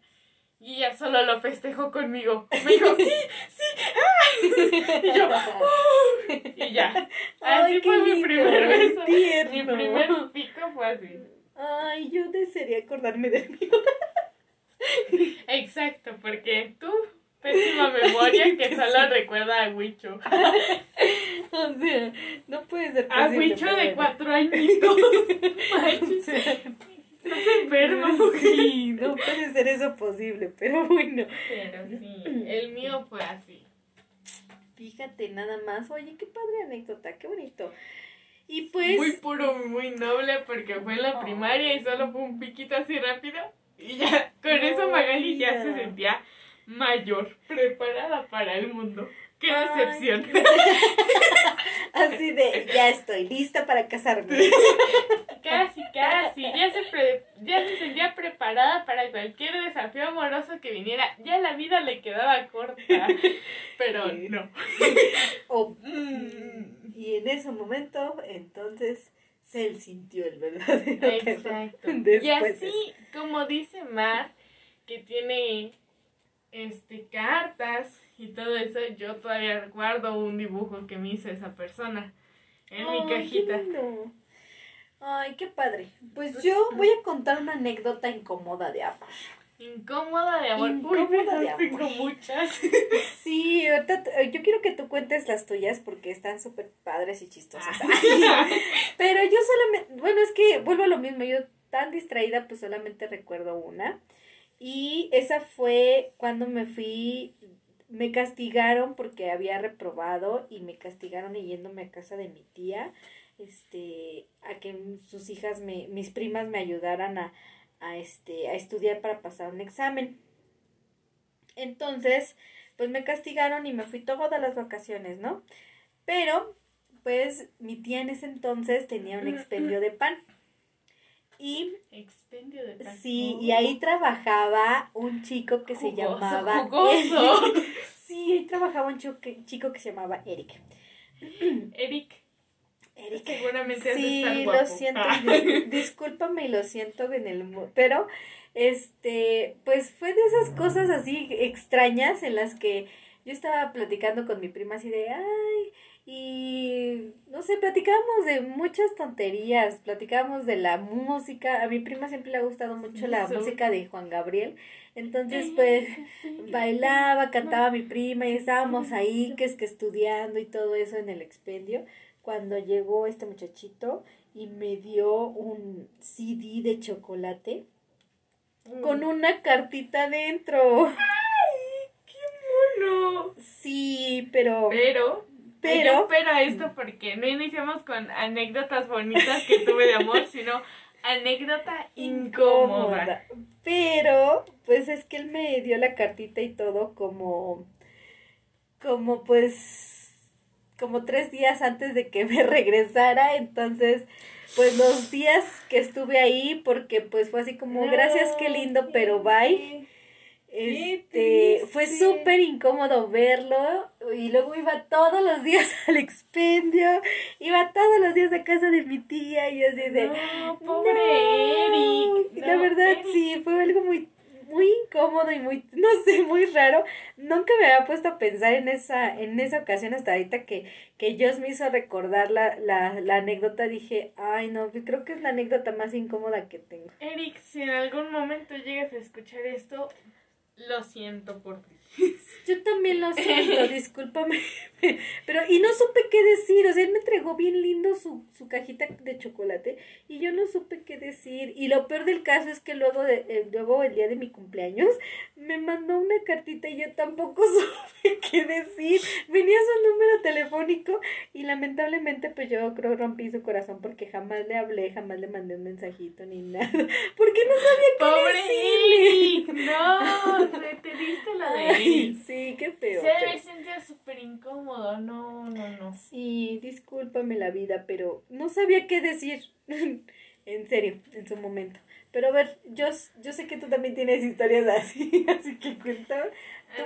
Y ella solo lo festejó conmigo. Me dijo, sí, sí, ah". Y yo, "Uh". y ya. Así fue mi primer beso. tierno. Mi primer pico fue así. Ay, yo desearía acordarme del mío. Exacto, porque tú, pésima memoria que solo recuerda a Huicho. O sea, no puede ser A. Huicho de cuatro añitos. Manches, enferma, Sí, no puede ser eso posible, pero bueno. Pero sí, el mío fue así. Fíjate nada más. Oye, qué padre anécdota, qué bonito. Y pues. Muy puro, muy noble porque fue en la Oh. primaria y solo fue un piquito así rápido. Y ya, con eso Magali ya se sentía mayor, preparada para el mundo. ¡Qué Ay, decepción! qué- Así de, ya estoy lista para casarme. Casi, casi. Ya se, pre- ya se sentía preparada para cualquier desafío amoroso que viniera. Ya la vida le quedaba corta. Pero Sí. no. Oh, Mm. y en ese momento, entonces, Cell sintió el verdadero Exacto. Y así, como dice Mar, que tiene este cartas y todo eso, yo todavía guardo un dibujo que me hizo esa persona en Ay, mi qué cajita. lindo. Ay, qué padre. Pues yo voy a contar una anécdota incómoda de amor. Incómoda de amor. Uy, Incómoda de esas tengo amor. muchas. Sí, yo quiero que tú cuentes las tuyas porque están súper padres y chistosas. Ah. Pero yo solamente, bueno, es que vuelvo a lo mismo, yo tan distraída pues solamente recuerdo una. Y esa fue cuando me fui, me castigaron porque había reprobado y me castigaron yéndome a casa de mi tía, este, a que sus hijas, me, mis primas me ayudaran a, a, este, a estudiar para pasar un examen. Entonces, pues me castigaron y me fui todas las vacaciones, ¿no? Pero, pues mi tía en ese entonces tenía un expendio de pan. Y Expendio de pan. sí, y ahí trabajaba un chico que se llamaba jugoso. Eric. Sí, ahí trabajaba un chico que, chico que se llamaba Eric. Eric. Erika, seguramente sí, lo siento, ah. discúlpame y lo siento en el pero este, pues fue de esas cosas así extrañas en las que yo estaba platicando con mi prima así de, ay, y no sé, platicábamos de muchas tonterías, platicábamos de la música, a mi prima siempre le ha gustado mucho la música de Juan Gabriel, entonces pues bailaba, cantaba mi prima y estábamos ahí, que es que estudiando y todo eso en el expendio, cuando llegó este muchachito y me dio un CD de chocolate con mm. una cartita dentro. ¡Ay! ¡Qué mono! Sí, pero. Pero. Pero. Pero esto porque no iniciamos con anécdotas bonitas que tuve de amor, sino anécdota incómoda. Pero, pues es que él me dio la cartita y todo como. Como pues. Como tres días antes de que me regresara. Entonces pues los días que estuve ahí, porque pues fue así como, gracias, qué lindo, pero bye. Este, fue súper incómodo verlo y luego iba todos los días al expendio, iba todos los días a casa de mi tía y así de... No, pobre Eric. la verdad sí, fue algo muy muy incómodo y muy, no sé, muy raro. Nunca me había puesto a pensar en esa, en esa ocasión hasta ahorita que, que Dios me hizo recordar la, la, la anécdota. Dije, ay no, creo que es la anécdota más incómoda que tengo. Eric, si en algún momento llegas a escuchar esto, lo siento por ti. Yo también lo siento, discúlpame. Pero, y no supe qué decir. O sea, él me entregó bien lindo su, su cajita de chocolate y yo no supe qué decir. Y lo peor del caso es que luego, de, eh, luego el día de mi cumpleaños, me mandó una cartita y yo tampoco supe qué decir. Venía su número telefónico y lamentablemente, pues yo creo rompí su corazón porque jamás le hablé, jamás le mandé un mensajito ni nada. Porque no sabía qué decir. ¡Pobre No, te diste la de sí, qué feo. Se debe sentir súper incómodo, no, no, no. Sí, discúlpame la vida, pero no sabía qué decir. en serio, en su momento. Pero a ver, yo, yo sé que tú también tienes historias así, así que cuenta.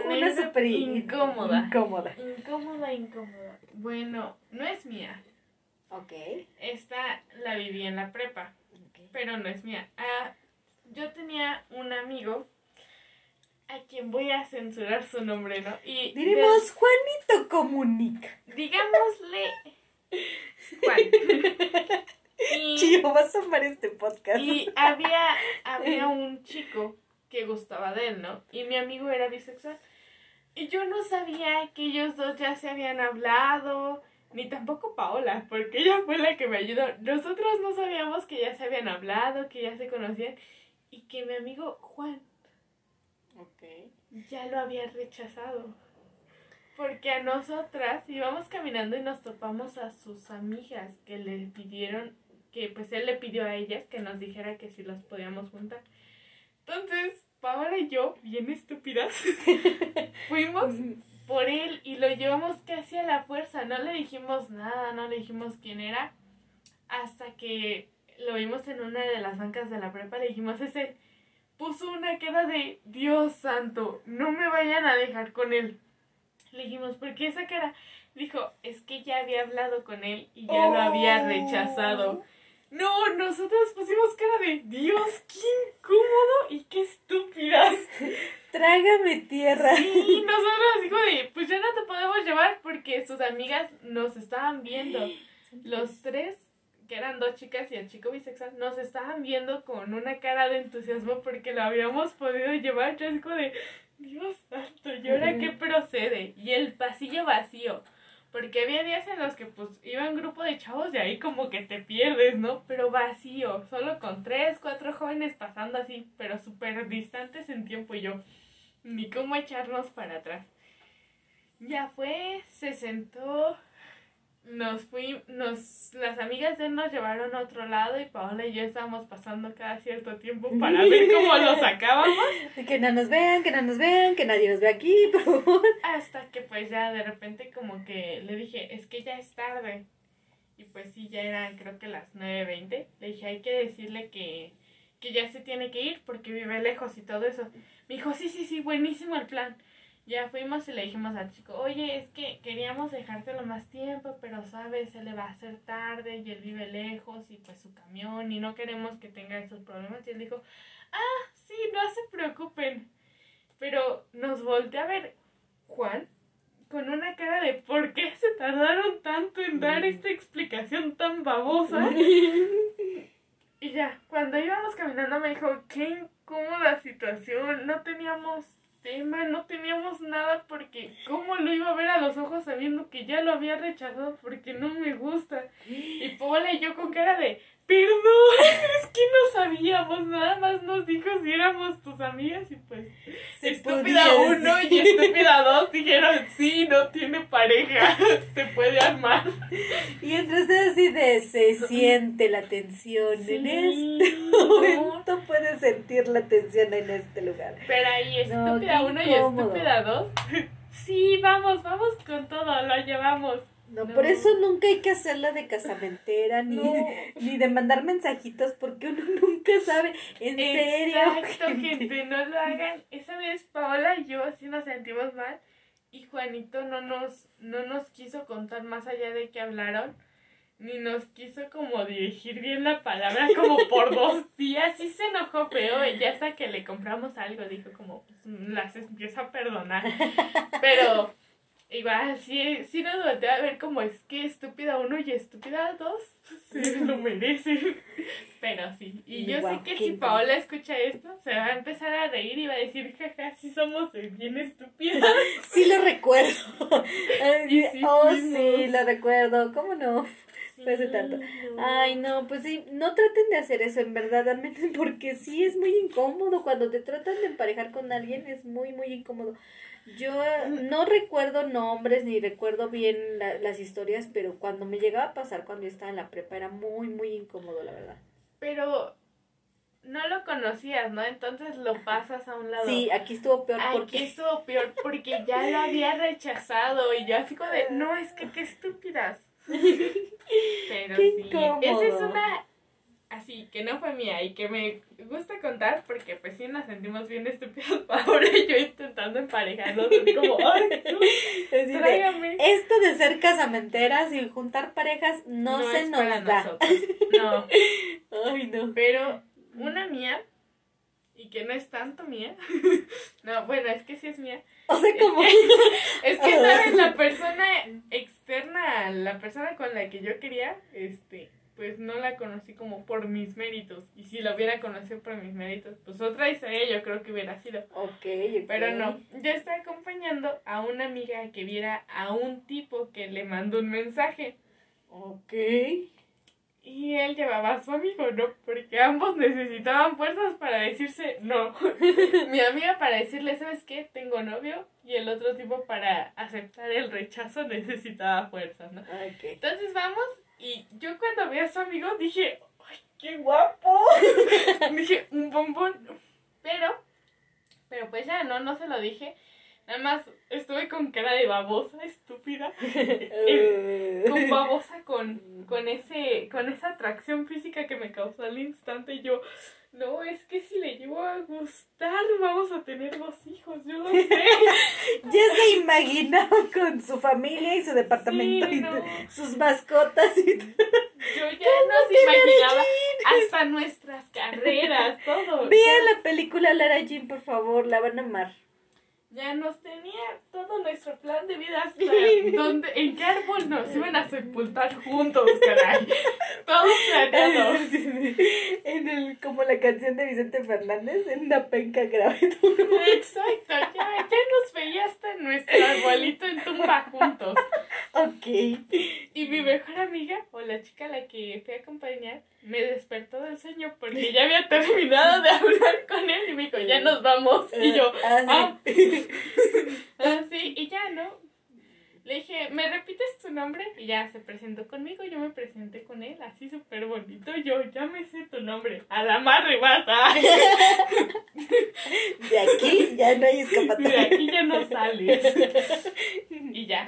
Una súper incómoda. Incómoda. Incómoda, incómoda. Bueno, no es mía. Ok. Esta la viví en la prepa, pero no es mía. Ah, yo tenía un amigo a quien voy a censurar su nombre, ¿no? Y Diremos Juanito Comunica. Digámosle Juan. y, Chío, vas a amar este podcast. Y había, había un chico que gustaba de él, ¿no? Y mi amigo era bisexual. Y yo no sabía que ellos dos ya se habían hablado, ni tampoco Paola, porque ella fue la que me ayudó. Nosotros no sabíamos que ya se habían hablado, que ya se conocían, y que mi amigo Juan ya lo había rechazado. Porque a nosotras íbamos caminando y nos topamos a sus amigas que le pidieron, que pues él le pidió a ellas que nos dijera que si las podíamos juntar. Entonces, Paola y yo, bien estúpidas, fuimos por él y lo llevamos casi a la fuerza. No le dijimos nada, no le dijimos quién era. Hasta que lo vimos en una de las bancas de la prepa, le dijimos, ese puso una cara de Dios santo, no me vayan a dejar con él. Le dijimos, ¿por qué esa cara? Dijo, es que ya había hablado con él y ya lo había oh. rechazado. No, nosotros pusimos cara de Dios, qué incómodo y qué estúpidas. Trágame tierra. Sí, nosotros dijo de, pues ya no te podemos llevar porque sus amigas nos estaban viendo. Los tres que eran dos chicas y el chico bisexual, nos estaban viendo con una cara de entusiasmo porque lo habíamos podido llevar. Yo como de, Dios santo, ¿y ahora qué procede? Y el pasillo vacío. Porque había días en los que pues iba un grupo de chavos y ahí como que te pierdes, ¿no? Pero vacío, solo con tres, cuatro jóvenes pasando así, pero súper distantes en tiempo y yo, ni cómo echarnos para atrás. Ya fue, se sentó, nos fuimos, nos, las amigas de él nos llevaron a otro lado y Paola y yo estábamos pasando cada cierto tiempo para ver cómo lo sacábamos. Que no nos vean, que no nos vean, que nadie nos ve aquí, por favor. Hasta que pues ya de repente como que le dije, es que ya es tarde. Y pues sí, ya eran creo que las 9.20. Le dije, hay que decirle que, que ya se tiene que ir porque vive lejos y todo eso. Me dijo, sí, sí, sí, buenísimo el plan. Ya fuimos y le dijimos al chico, oye, es que queríamos dejártelo más tiempo, pero sabes, se le va a hacer tarde y él vive lejos y pues su camión y no queremos que tenga esos problemas. Y él dijo, ah, sí, no se preocupen. Pero nos volteó a ver Juan con una cara de ¿por qué se tardaron tanto en dar mm. esta explicación tan babosa? y ya, cuando íbamos caminando me dijo, qué incómoda situación, no teníamos tema, no teníamos nada porque ¿cómo lo iba a ver a los ojos sabiendo que ya lo había rechazado porque no me gusta? Y Paula y yo con cara de, perdón, es que no sabíamos, nada más nos dijo si éramos tus amigas y pues estúpida uno y estúpida dos dijeron sí, no tiene pareja, se puede armar. Y entonces así de se siente la tensión en este momento, puedes sentir la tensión en este lugar. Pero ahí estúpida uno y estúpida dos, sí, vamos, vamos con todo, lo llevamos. No, por eso nunca hay que hacerla de casamentera ni, ni de mandar mensajitos porque uno nunca sabe. En serio. Exacto, gente. no lo hagan. Esa vez Paola y yo sí nos sentimos mal y Juanito no nos, no nos quiso contar más allá de que hablaron. Ni nos quiso como dirigir bien la palabra como por dos días. Sí se enojó feo ya hasta que le compramos algo dijo como, pues, las empiezo a perdonar. Pero Igual, sí, sí nos voltea a ver como es que estúpida uno y estúpida dos se lo merecen. Pero sí, y yo sé que si Paola escucha esto, se va a empezar a reír y va a decir, jaja, sí somos bien estúpidas. sí lo recuerdo. oh, sí, lo recuerdo, ¿cómo no? Sí, tanto. Ay, no, pues sí, no traten de hacer eso en verdad, porque sí es muy incómodo cuando te tratan de emparejar con alguien, es muy, muy incómodo. Yo no recuerdo nombres ni recuerdo bien las historias, pero cuando me llegaba a pasar cuando yo estaba en la prepa era muy, muy incómodo, la verdad. Pero no lo conocías, ¿no? Entonces lo pasas a un lado. Sí, aquí estuvo peor porque... Aquí estuvo peor porque ya lo había rechazado y ya fico de, no, es que qué estúpidas. Pero sí, esa es una así, que no fue mía y que me gusta contar porque pues sí nos sentimos bien estúpidos ahora yo intentando emparejarnos, como, ay, tráigame. Esto de ser casamenteras y juntar parejas no, se nos da. No. ay, no. Pero una mía y que no es tanto mía. no, bueno, es que sí es mía. O sea, como. es que, ¿sabes? La persona externa, la persona con la que yo quería, este, pues no la conocí como por mis méritos. Y si la hubiera conocido por mis méritos, pues otra historia yo creo que hubiera sido. Ok, Pero no, yo estaba acompañando a una amiga que viera a un tipo que le mandó un mensaje. Ok. Y él llevaba a su amigo, ¿no? Porque ambos necesitaban fuerzas para decirse no. Mi amiga para decirle, ¿sabes qué? Tengo novio. Y el otro tipo para aceptar el rechazo necesitaba fuerzas, ¿no? Okay. Entonces vamos y yo cuando vi a su amigo dije, ¡ay, qué guapo! dije, un bombón. Pero, pero pues ya no, no se lo dije. Nada más estuve con cara de babosa, estúpida. con babosa, con, con, ese, con esa atracción física que me causó al instante. Y yo, no, es que si le llevo a gustar, vamos a tener dos hijos, yo lo sé. ya se imaginó con su familia y su departamento y sus mascotas y Yo ya nos imaginaba hasta nuestras carreras, todo. Vean la película Lara Jean, por favor, la van a amar ya nos tenía todo nuestro plan de vida hasta donde, en qué árbol nos iban a sepultar juntos, caray. Todo planeado. En el, como la canción de Vicente Fernández, en una penca grave. Exacto, ya, ya nos veía hasta nuestro arbolito en tumba juntos. Ok. Y mi mejor amiga, o la chica a la que fui a acompañar, me despertó del sueño porque ya había terminado de hablar con él y me dijo, ya nos vamos. Y yo, ah, ah, sí, y ya, ¿no? Le dije, ¿me repites tu nombre? Y ya se presentó conmigo, yo me presenté con él, así súper bonito. Yo, ya me sé tu nombre, a la madre bata. De aquí ya no hay escapatoria. De aquí ya no sales. Y ya,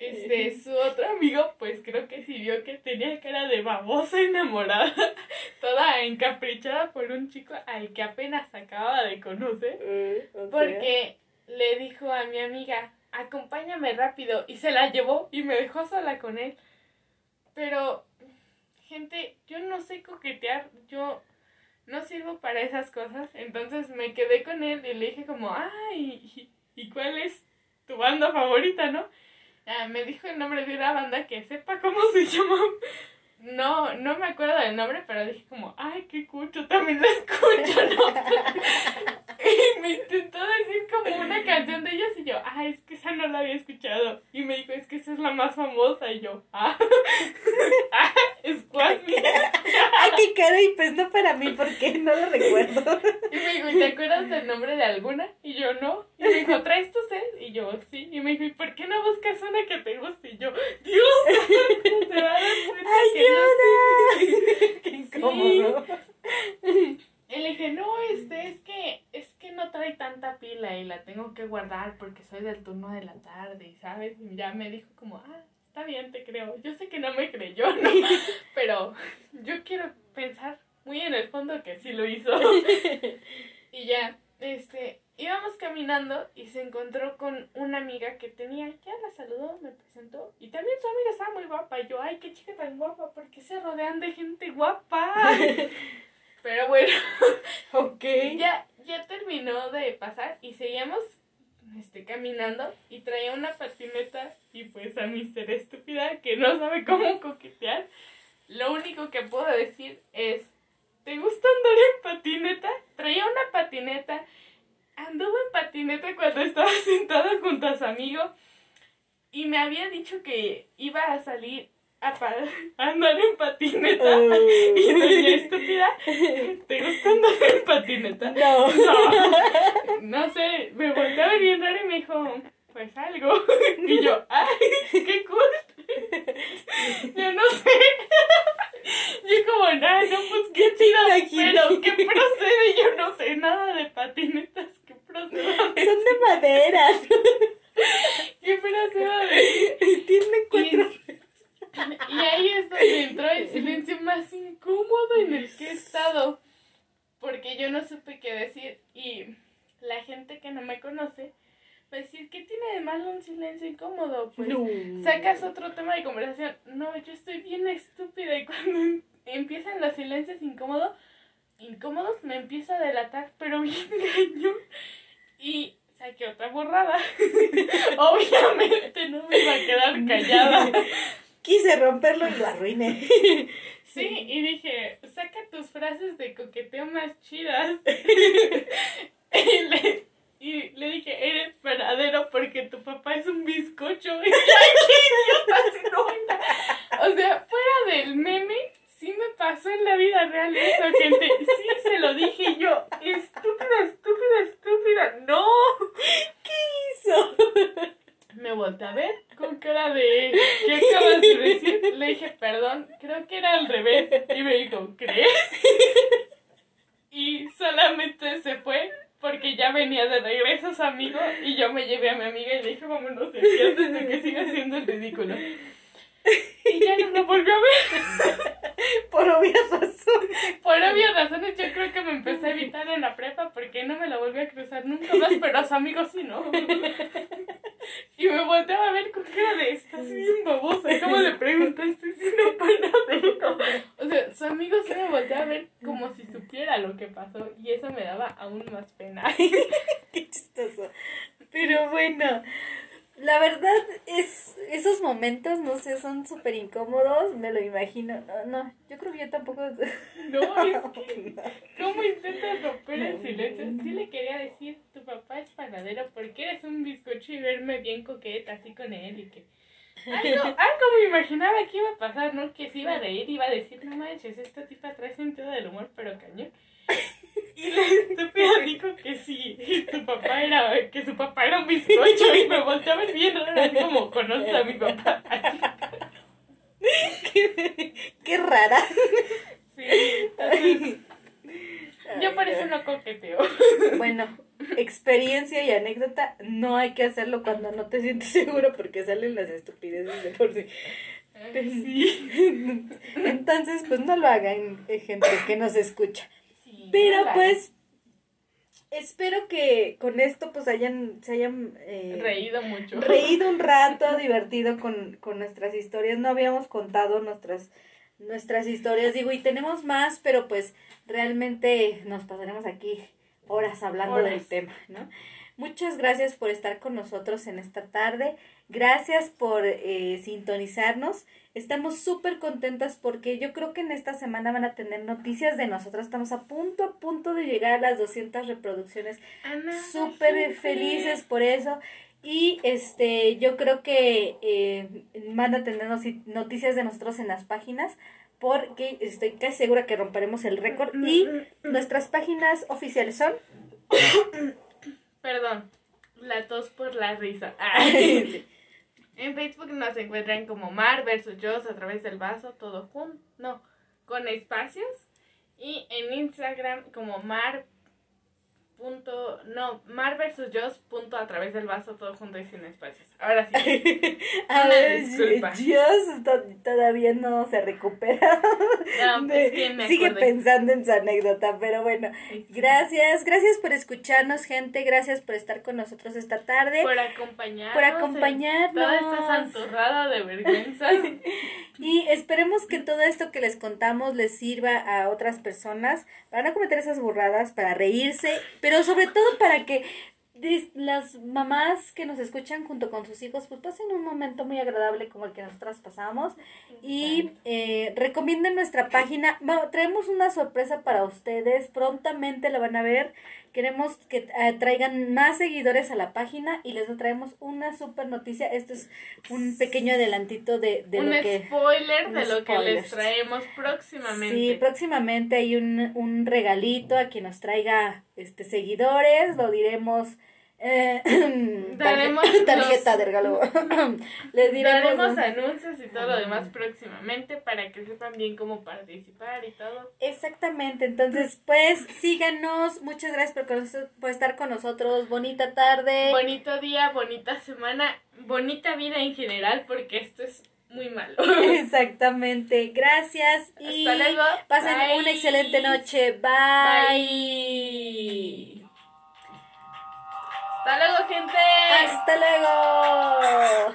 este, su otro amigo, pues creo que sí vio que tenía cara de babosa enamorada, toda encaprichada por un chico al que apenas acababa de conocer. Eh, porque le dijo a mi amiga, acompáñame rápido, y se la llevó y me dejó sola con él. Pero, gente, yo no sé coquetear, yo no sirvo para esas cosas, entonces me quedé con él y le dije como, ay, ¿y cuál es tu banda favorita, no? Ah, me dijo el nombre de una banda que sepa cómo se llama. No, no me acuerdo del nombre, pero dije como, ay, qué cucho, también la escucho, ¿no? y me intentó decir como una canción de ellos y yo, ah, es que esa no la había escuchado. Y me dijo, es que esa es la más famosa. Y yo, ah, Squad ah, qué cara, y pues no para mí, porque no lo recuerdo. Y me dijo, ¿y te acuerdas del nombre de alguna? Y yo, no. Y me dijo, ¿traes tu sed? Y yo, sí. Y me dijo, ¿y por qué no buscas una que te guste? Y yo, Dios, te va a dar cuenta ¡Ayuda! ¡Qué incómodo! Y le dije, no, este, es que, es que no trae tanta pila y la tengo que guardar porque soy del turno de la tarde, ¿sabes? Y ya me dijo como, ah, está bien, te creo. Yo sé que no me creyó, ¿no? Pero yo quiero pensar muy en el fondo que sí lo hizo. y ya, este, íbamos caminando y se encontró con una amiga que tenía, ya la saludó, me presentó. Y también su amiga estaba muy guapa. Y yo, ay, qué chica tan guapa, porque se rodean de gente guapa? Pero bueno, ok. Ya, ya terminó de pasar y seguíamos este, caminando y traía una patineta y pues a mi ser estúpida que no sabe cómo coquetear, lo único que puedo decir es, ¿te gusta andar en patineta? Traía una patineta, anduvo en patineta cuando estaba sentado junto a su amigo y me había dicho que iba a salir a andar en patineta. Y doña estúpida, ¿te gusta andar en patineta? No. No, no sé, me volteó a ver bien raro y me dijo, pues algo. Y yo, ¡ay, qué cool! Yo no sé. Yo como, nada, no, pues qué tira, pero ¿qué procede? Yo no sé nada de patinetas, ¿qué procede? Son de madera. ¿Qué procede? Tienen cuatro... Y ahí es donde entró el silencio más incómodo en el que he estado. Porque yo no supe qué decir. Y la gente que no me conoce va a decir, ¿qué tiene de malo un silencio incómodo? Pues sacas otro tema de conversación. No, yo estoy bien estúpida y cuando em-, empiezan los silencios incómodos, incómodos me empiezo a delatar, pero bien cañón. Y saqué otra borrada. Obviamente no me iba a quedar callada quise romperlo y lo arruiné. Sí, y dije, saca tus frases de coqueteo más chidas. y, le, y le dije, eres verdadero porque tu papá es un bizcocho. Y yo, no, o sea, fuera del meme, sí me pasó en la vida real eso, gente. Sí, se lo dije yo. Estúpida, estúpida, estúpida. No. ¿Qué hizo? me volteé a ver con cara de ¿qué acabas de decir? Le dije, perdón, creo que era al revés. Y me dijo, ¿crees? Y solamente se fue porque ya venía de regreso su amigo y yo me llevé a mi amiga y le dije, vámonos de aquí antes de que siga haciendo el ridículo. Y ya no me volvió a ver. Por obvias razones. Por obvias razones, yo creo que me empecé a evitar en la prepa porque no me la volví a cruzar nunca más, pero a su amigo sí, ¿no? Y me volteaba a ver con cara de, estás bien babosa, ¿cómo le preguntaste si no para O sea, su amigo sí me volteaba a ver como si supiera lo que pasó y eso me daba aún más pena. Qué chistoso. Pero bueno, la verdad es, esos momentos, no sé, son súper incómodos, me lo imagino. No, no, yo creo que yo tampoco... No, es que, ¿cómo intentas romper el silencio? Sí le quería decir, tu papá es panadero, porque eres un bizcocho y verme bien coqueta así con él y que... Algo, algo me imaginaba que iba a pasar, ¿no? Que se iba a reír, iba a decir, no manches, esta tipa trae sentido del humor, pero cañón. Y la estúpida dijo que sí, su papá era, que su papá era un bizcocho y me volteó a ver bien raro, como conoce a mi papá. qué, qué rara. Sí, yo por eso no coqueteo. Bueno, experiencia y anécdota, no hay que hacerlo cuando no te sientes seguro porque salen las estupideces de por sí. Sí. Entonces, pues no lo hagan, eh, gente que nos escucha. Pero pues, espero que con esto pues hayan, se hayan eh, reído mucho. Reído un rato, divertido con, con nuestras historias. No habíamos contado nuestras, nuestras historias, digo, y tenemos más, pero pues realmente nos pasaremos aquí horas hablando del tema, ¿no? Muchas gracias por estar con nosotros en esta tarde. Gracias por eh, sintonizarnos. Estamos súper contentas porque yo creo que en esta semana van a tener noticias de nosotros. Estamos a punto, a punto de llegar a las 200 reproducciones. Súper felices por eso. Y este, yo creo que eh, van a tener noticias de nosotros en las páginas porque estoy casi segura que romperemos el récord. Y nuestras páginas oficiales son... Perdón, la tos por la risa. En Facebook nos encuentran como Mar versus Yo a través del vaso, todo junto, no, con espacios. Y en Instagram como Mar punto, no, Mar versus yo punto a través del vaso, todo junto y sin espacios. Ahora sí. a ver, Dios todavía no se recupera. No, pues, sigue pensando en su anécdota, pero bueno, gracias, gracias por escucharnos, gente, gracias por estar con nosotros esta tarde. Por acompañarnos. Por acompañarnos. Toda esta santurrada de vergüenza. y esperemos que todo esto que les contamos les sirva a otras personas para no cometer esas burradas, para reírse, pero sobre todo para que las mamás que nos escuchan junto con sus hijos pues pasen un momento muy agradable como el que nosotras pasamos. Y eh, recomienden nuestra página. Traemos una sorpresa para ustedes. Prontamente la van a ver queremos que eh, traigan más seguidores a la página y les traemos una super noticia. Esto es un pequeño adelantito de, de un lo que spoiler de lo que les traemos próximamente. Sí próximamente hay un, un regalito a quien nos traiga este seguidores lo diremos eh, tarjeta de regalo. Les diremos Daremos anuncios y todo lo demás próximamente para que sepan bien cómo participar y todo. Exactamente, entonces pues síganos, muchas gracias por, por estar con nosotros, bonita tarde. Bonito día, bonita semana, bonita vida en general porque esto es muy malo. Exactamente, gracias y pasen una excelente noche, bye. Hasta luego, gente. Hasta luego.